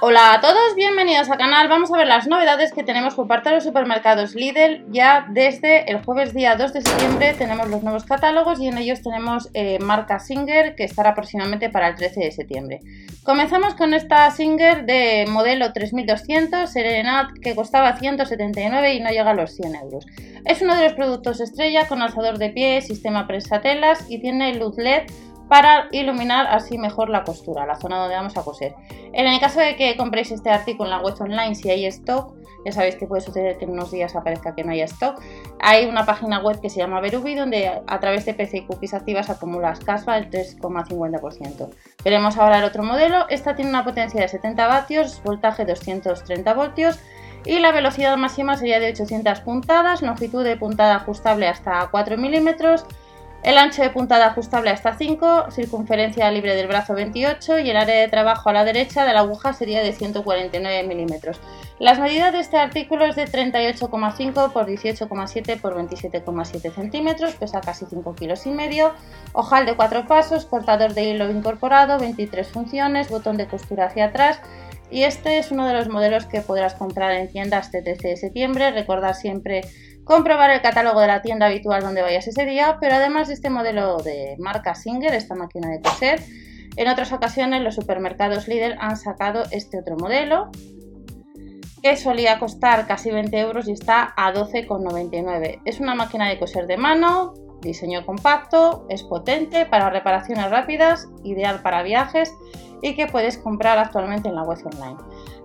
Hola a todos, bienvenidos al canal. Vamos a ver las novedades que tenemos por parte de los supermercados Lidl. Ya desde el jueves día 2 de septiembre tenemos los nuevos catálogos y en ellos tenemos eh, marca Singer que estará próximamente para el 13 de septiembre. Comenzamos con esta Singer de modelo 3200 Serenat que costaba 179 y no llega a los 100 euros. Es uno de los productos estrella con alzador de pie, sistema prensatelas y tiene luz LED para iluminar así mejor la costura, la zona donde vamos a coser. En el caso de que compréis este artículo en la web online, si hay stock, ya sabéis que puede suceder que en unos días aparezca que no haya stock, hay una página web que se llama Verubi donde a través de PC y cookies activas acumulas caspa el 3,50%. Veremos ahora el otro modelo, esta tiene una potencia de 70 vatios, voltaje 230 voltios y la velocidad máxima sería de 800 puntadas, longitud de puntada ajustable hasta 4 milímetros, el ancho de puntada ajustable hasta 5, circunferencia libre del brazo 28 y el área de trabajo a la derecha de la aguja sería de 149 milímetros. Las medidas de este artículo es de 38,5 por 18,7 por 27,7 centímetros, pesa casi 5 kilos y medio, ojal de 4 pasos, cortador de hilo incorporado, 23 funciones, botón de costura hacia atrás, y este es uno de los modelos que podrás comprar en tiendas este 13 de septiembre. Recordad siempre comprobar el catálogo de la tienda habitual donde vayas ese día, pero además de este modelo de marca Singer, esta máquina de coser, en otras ocasiones los supermercados Lidl han sacado este otro modelo que solía costar casi 20 euros y está a 12,99. Es una máquina de coser de mano, diseño compacto, es potente para reparaciones rápidas, ideal para viajes y que puedes comprar actualmente en la web online.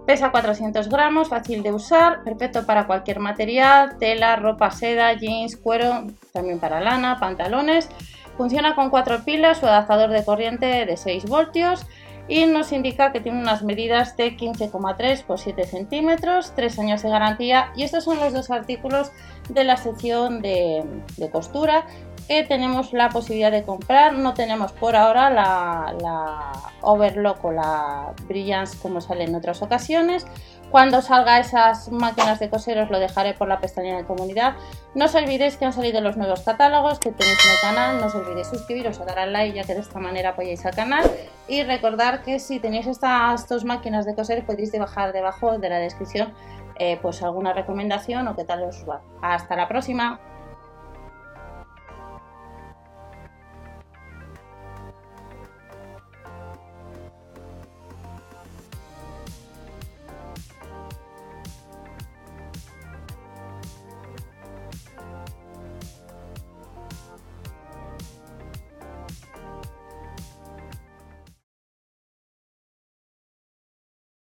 Pesa 400 gramos, fácil de usar, perfecto para cualquier material, tela, ropa, seda, jeans, cuero, también para lana, pantalones. Funciona con cuatro pilas, su adaptador de corriente de 6 voltios y nos indica que tiene unas medidas de 15,3 por 7 centímetros, 3 años de garantía y estos son los dos artículos de la sección de, costura que tenemos la posibilidad de comprar. No tenemos por ahora la, la Overlock o la Brilliance como sale en otras ocasiones. Cuando salga esas máquinas de coser os lo dejaré por la pestaña de comunidad. No os olvidéis que han salido los nuevos catálogos que tenéis en el canal. No os olvidéis suscribiros o dar al like ya que de esta manera apoyáis al canal. Y recordar que si tenéis estas dos máquinas de coser podéis dejar debajo de la descripción eh, pues alguna recomendación o qué tal os va. Hasta la próxima.